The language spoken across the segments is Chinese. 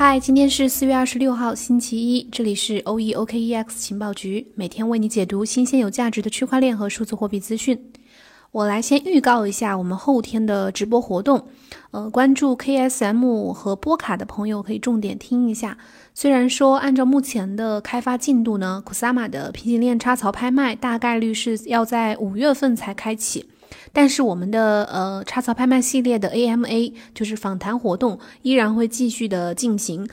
嗨，今天是四月二十六号，星期一，这里是 O E O K E X 情报局，每天为你解读新鲜有价值的区块链和数字货币资讯。我来先预告一下我们后天的直播活动，呃，关注 K S M 和波卡的朋友可以重点听一下。虽然说按照目前的开发进度呢，Kusama 的平行链插槽拍卖大概率是要在五月份才开启。但是我们的呃插槽拍卖系列的 AMA 就是访谈活动依然会继续的进行。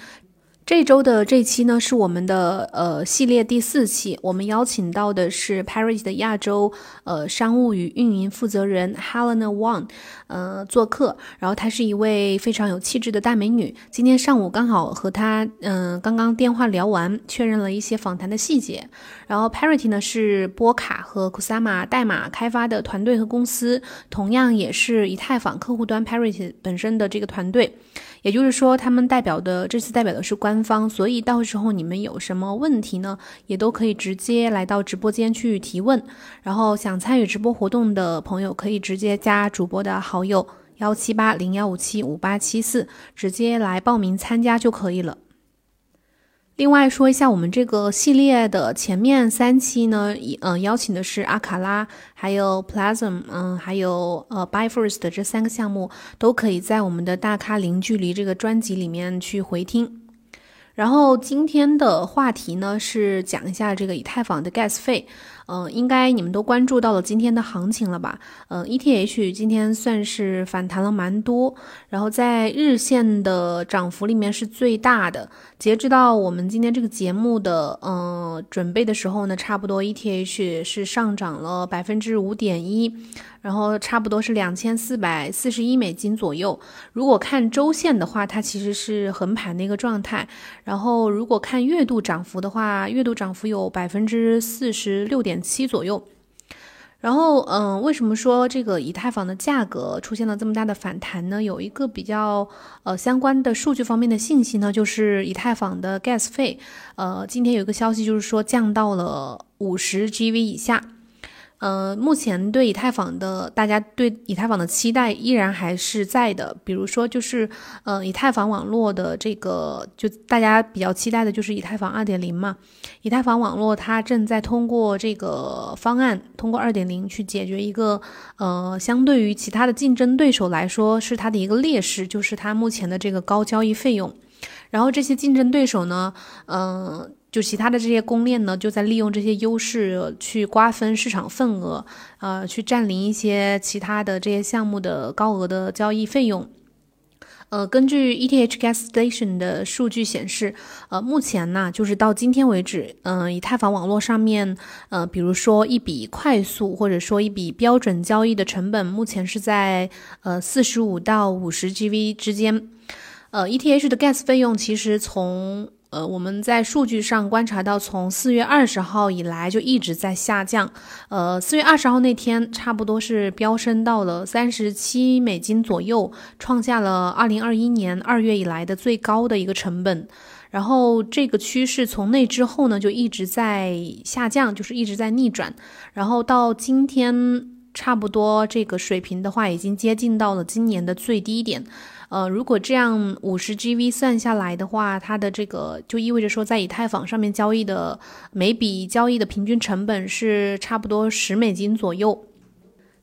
这周的这期呢是我们的呃系列第四期，我们邀请到的是 Paris 的亚洲呃商务与运营负责人 Helena Wang，呃做客，然后她是一位非常有气质的大美女。今天上午刚好和她嗯刚刚电话聊完，确认了一些访谈的细节。然后 Parity 呢是波卡和 Kusama 代码开发的团队和公司，同样也是以太坊客户端 Parity 本身的这个团队。也就是说，他们代表的这次代表的是官方，所以到时候你们有什么问题呢，也都可以直接来到直播间去提问。然后想参与直播活动的朋友，可以直接加主播的好友幺七八零幺五七五八七四，直接来报名参加就可以了。另外说一下，我们这个系列的前面三期呢，嗯，邀请的是阿卡拉，还有 Plasm，嗯，还有呃 Buy First 这三个项目，都可以在我们的大咖零距离这个专辑里面去回听。然后今天的话题呢，是讲一下这个以太坊的 Gas 费。嗯，应该你们都关注到了今天的行情了吧？嗯，ETH 今天算是反弹了蛮多，然后在日线的涨幅里面是最大的。截止到我们今天这个节目的嗯准备的时候呢，差不多 ETH 是上涨了百分之五点一，然后差不多是两千四百四十一美金左右。如果看周线的话，它其实是横盘的一个状态。然后如果看月度涨幅的话，月度涨幅有百分之四十六点。七左右，然后嗯，为什么说这个以太坊的价格出现了这么大的反弹呢？有一个比较呃相关的数据方面的信息呢，就是以太坊的 gas 费，呃，今天有一个消息就是说降到了五十 GV 以下。呃，目前对以太坊的大家对以太坊的期待依然还是在的。比如说，就是呃，以太坊网络的这个，就大家比较期待的就是以太坊二点零嘛。以太坊网络它正在通过这个方案，通过二点零去解决一个呃，相对于其他的竞争对手来说是它的一个劣势，就是它目前的这个高交易费用。然后这些竞争对手呢，嗯。就其他的这些公链呢，就在利用这些优势去瓜分市场份额，呃，去占领一些其他的这些项目的高额的交易费用。呃，根据 ETH Gas Station 的数据显示，呃，目前呢，就是到今天为止，嗯，以太坊网络上面，呃，比如说一笔快速或者说一笔标准交易的成本，目前是在呃四十五到五十 GV 之间。呃，ETH 的 Gas 费用其实从呃，我们在数据上观察到，从四月二十号以来就一直在下降。呃，四月二十号那天，差不多是飙升到了三十七美金左右，创下了二零二一年二月以来的最高的一个成本。然后这个趋势从那之后呢，就一直在下降，就是一直在逆转。然后到今天，差不多这个水平的话，已经接近到了今年的最低点。呃，如果这样五十 GV 算下来的话，它的这个就意味着说，在以太坊上面交易的每笔交易的平均成本是差不多十美金左右。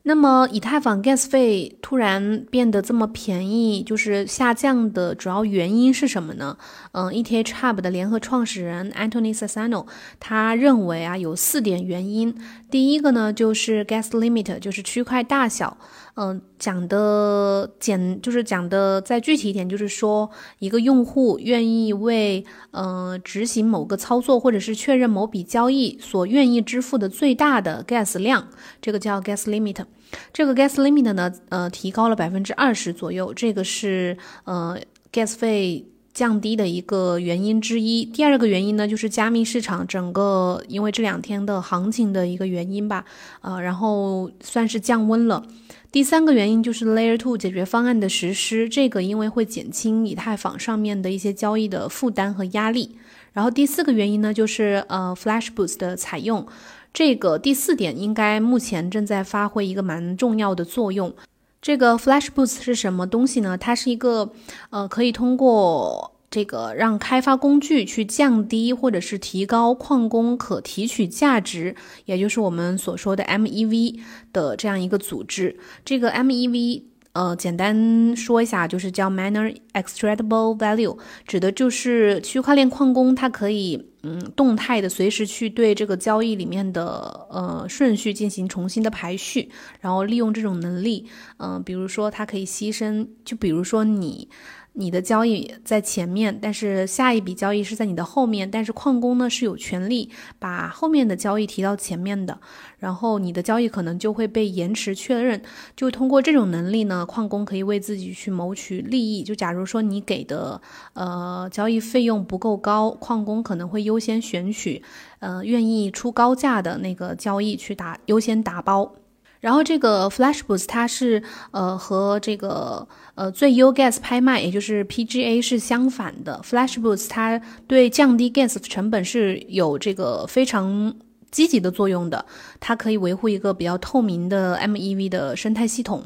那么，以太坊 gas 费突然变得这么便宜，就是下降的主要原因是什么呢？嗯，ETH Hub 的联合创始人 Anthony Sassano 他认为啊，有四点原因。第一个呢，就是 gas limit，就是区块大小。嗯，讲的简就是讲的再具体一点，就是说一个用户愿意为嗯执行某个操作或者是确认某笔交易所愿意支付的最大的 gas 量，这个叫 gas limit。这个 gas limit 呢，呃，提高了百分之二十左右，这个是呃 gas 费降低的一个原因之一。第二个原因呢，就是加密市场整个因为这两天的行情的一个原因吧，呃，然后算是降温了。第三个原因就是 Layer Two 解决方案的实施，这个因为会减轻以太坊上面的一些交易的负担和压力。然后第四个原因呢，就是呃 Flash Boost 的采用，这个第四点应该目前正在发挥一个蛮重要的作用。这个 Flash Boost 是什么东西呢？它是一个呃可以通过这个让开发工具去降低或者是提高矿工可提取价值，也就是我们所说的 MEV 的这样一个组织。这个 MEV。呃，简单说一下，就是叫 Miner Extractable Value，指的就是区块链矿工它可以嗯动态的随时去对这个交易里面的呃顺序进行重新的排序，然后利用这种能力，嗯，比如说它可以牺牲，就比如说你。你的交易在前面，但是下一笔交易是在你的后面，但是矿工呢是有权利把后面的交易提到前面的，然后你的交易可能就会被延迟确认。就通过这种能力呢，矿工可以为自己去谋取利益。就假如说你给的呃交易费用不够高，矿工可能会优先选取呃愿意出高价的那个交易去打优先打包。然后这个 Flash Boost 它是呃和这个呃最优 Gas 拍卖，也就是 PGA 是相反的。Flash Boost 它对降低 Gas 成本是有这个非常积极的作用的，它可以维护一个比较透明的 MEV 的生态系统。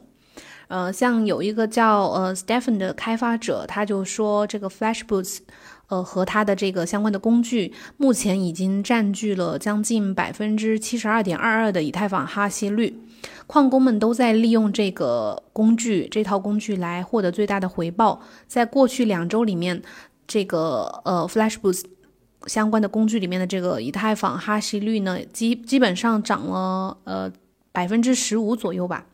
呃，像有一个叫呃 Stephen 的开发者，他就说这个 Flash Boost。呃，和它的这个相关的工具，目前已经占据了将近百分之七十二点二二的以太坊哈希率。矿工们都在利用这个工具，这套工具来获得最大的回报。在过去两周里面，这个呃 FlashBoost 相关的工具里面的这个以太坊哈希率呢，基基本上涨了呃百分之十五左右吧。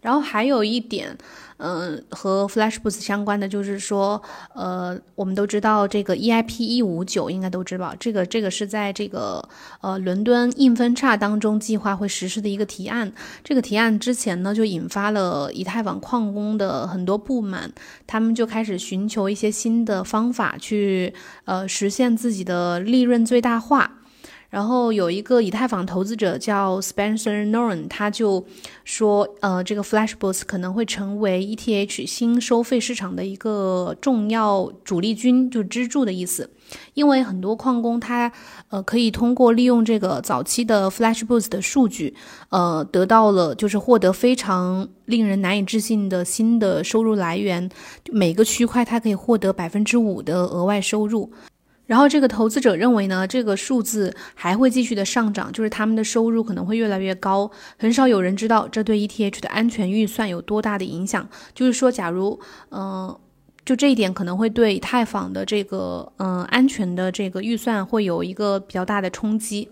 然后还有一点，嗯，和 FlashBoost 相关的就是说，呃，我们都知道这个 EIP 一五九应该都知道，这个这个是在这个呃伦敦硬分叉当中计划会实施的一个提案。这个提案之前呢，就引发了以太坊矿工的很多不满，他们就开始寻求一些新的方法去呃实现自己的利润最大化。然后有一个以太坊投资者叫 Spencer Noren，他就说，呃，这个 Flash Boost 可能会成为 ETH 新收费市场的一个重要主力军，就支柱的意思。因为很多矿工他，呃，可以通过利用这个早期的 Flash Boost 的数据，呃，得到了就是获得非常令人难以置信的新的收入来源。每个区块它可以获得百分之五的额外收入。然后这个投资者认为呢，这个数字还会继续的上涨，就是他们的收入可能会越来越高。很少有人知道这对 ETH 的安全预算有多大的影响。就是说，假如，嗯，就这一点可能会对以太坊的这个，嗯，安全的这个预算会有一个比较大的冲击。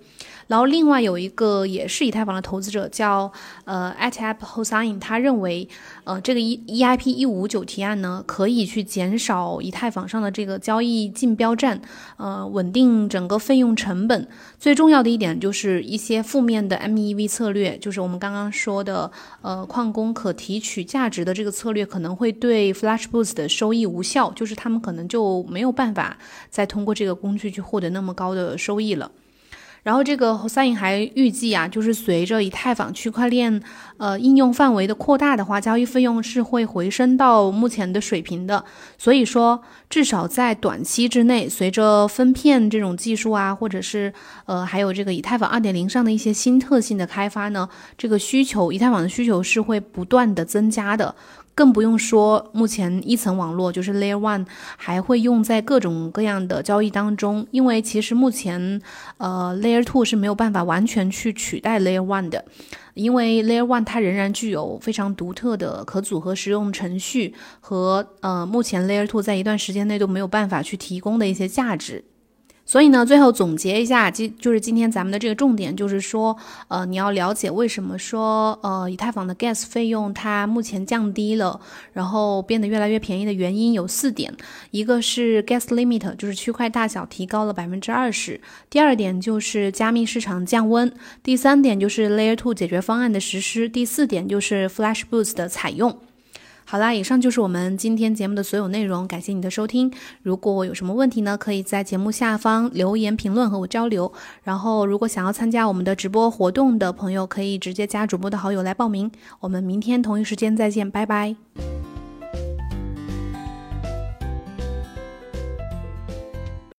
然后另外有一个也是以太坊的投资者叫呃 Atap Hossain，他认为呃这个 E EIP 一五九提案呢可以去减少以太坊上的这个交易竞标战，呃稳定整个费用成本。最重要的一点就是一些负面的 MEV 策略，就是我们刚刚说的呃矿工可提取价值的这个策略可能会对 Flash Boost 的收益无效，就是他们可能就没有办法再通过这个工具去获得那么高的收益了。然后这个三影还预计啊，就是随着以太坊区块链呃应用范围的扩大的话，交易费用是会回升到目前的水平的。所以说，至少在短期之内，随着分片这种技术啊，或者是呃还有这个以太坊二点零上的一些新特性的开发呢，这个需求以太坊的需求是会不断的增加的。更不用说，目前一层网络就是 Layer One，还会用在各种各样的交易当中。因为其实目前，呃，Layer Two 是没有办法完全去取代 Layer One 的，因为 Layer One 它仍然具有非常独特的可组合实用程序和呃，目前 Layer Two 在一段时间内都没有办法去提供的一些价值。所以呢，最后总结一下，今就是今天咱们的这个重点，就是说，呃，你要了解为什么说，呃，以太坊的 gas 费用它目前降低了，然后变得越来越便宜的原因有四点，一个是 gas limit，就是区块大小提高了百分之二十，第二点就是加密市场降温，第三点就是 Layer Two 解决方案的实施，第四点就是 Flash Boost 的采用。好啦，以上就是我们今天节目的所有内容，感谢你的收听。如果有什么问题呢，可以在节目下方留言评论和我交流。然后，如果想要参加我们的直播活动的朋友，可以直接加主播的好友来报名。我们明天同一时间再见，拜拜。